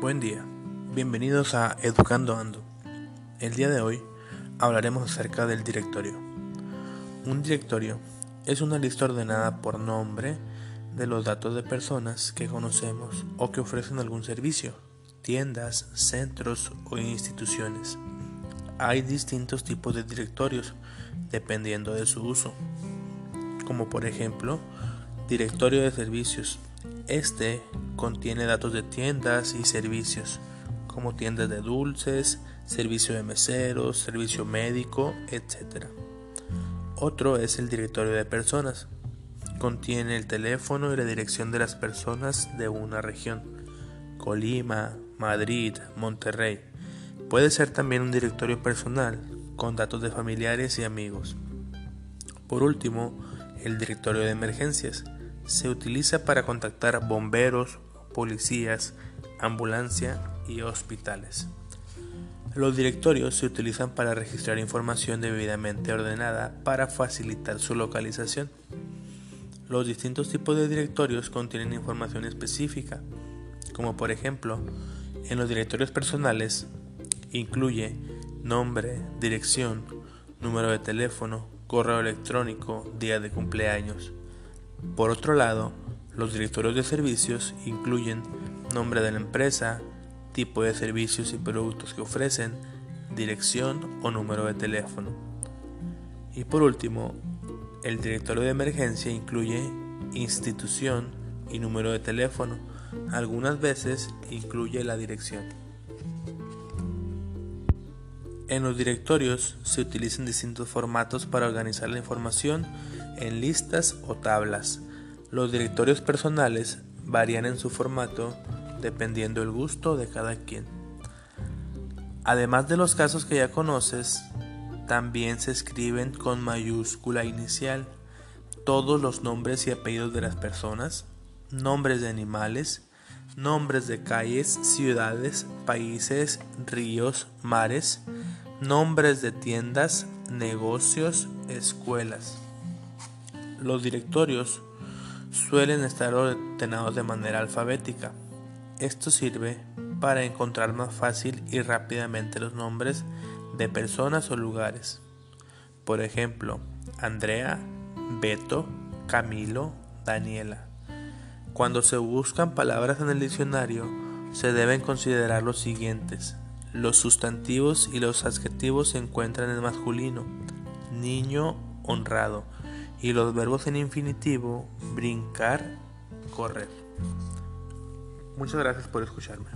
Buen día, bienvenidos a Educando Ando. El día de hoy hablaremos acerca del directorio. Un directorio es una lista ordenada por nombre de los datos de personas que conocemos o que ofrecen algún servicio, tiendas, centros o instituciones. Hay distintos tipos de directorios dependiendo de su uso, como por ejemplo, directorio de servicios. Este contiene datos de tiendas y servicios, como tiendas de dulces, servicio de meseros, servicio médico, etc. Otro es el directorio de personas. Contiene el teléfono y la dirección de las personas de una región. Colima, Madrid, Monterrey. Puede ser también un directorio personal con datos de familiares y amigos. Por último, el directorio de emergencias se utiliza para contactar bomberos, policías, ambulancia y hospitales. Los directorios se utilizan para registrar información debidamente ordenada para facilitar su localización. Los distintos tipos de directorios contienen información específica, como por ejemplo, en los directorios personales incluye nombre, dirección, número de teléfono, correo electrónico, día de cumpleaños. Por otro lado, los directorios de servicios incluyen nombre de la empresa, tipo de servicios y productos que ofrecen, dirección o número de teléfono. Y por último, el directorio de emergencia incluye institución y número de teléfono. Algunas veces incluye la dirección. En los directorios se utilizan distintos formatos para organizar la información en listas o tablas. Los directorios personales varían en su formato dependiendo el gusto de cada quien. Además de los casos que ya conoces, también se escriben con mayúscula inicial todos los nombres y apellidos de las personas, nombres de animales, nombres de calles, ciudades, países, ríos, mares, nombres de tiendas, negocios, escuelas. Los directorios suelen estar ordenados de manera alfabética. Esto sirve para encontrar más fácil y rápidamente los nombres de personas o lugares. Por ejemplo, Andrea, Beto, Camilo, Daniela. Cuando se buscan palabras en el diccionario, se deben considerar los siguientes. Los sustantivos y los adjetivos se encuentran en masculino, niño, honrado, y los verbos en infinitivo brincar, correr. Muchas gracias por escucharme.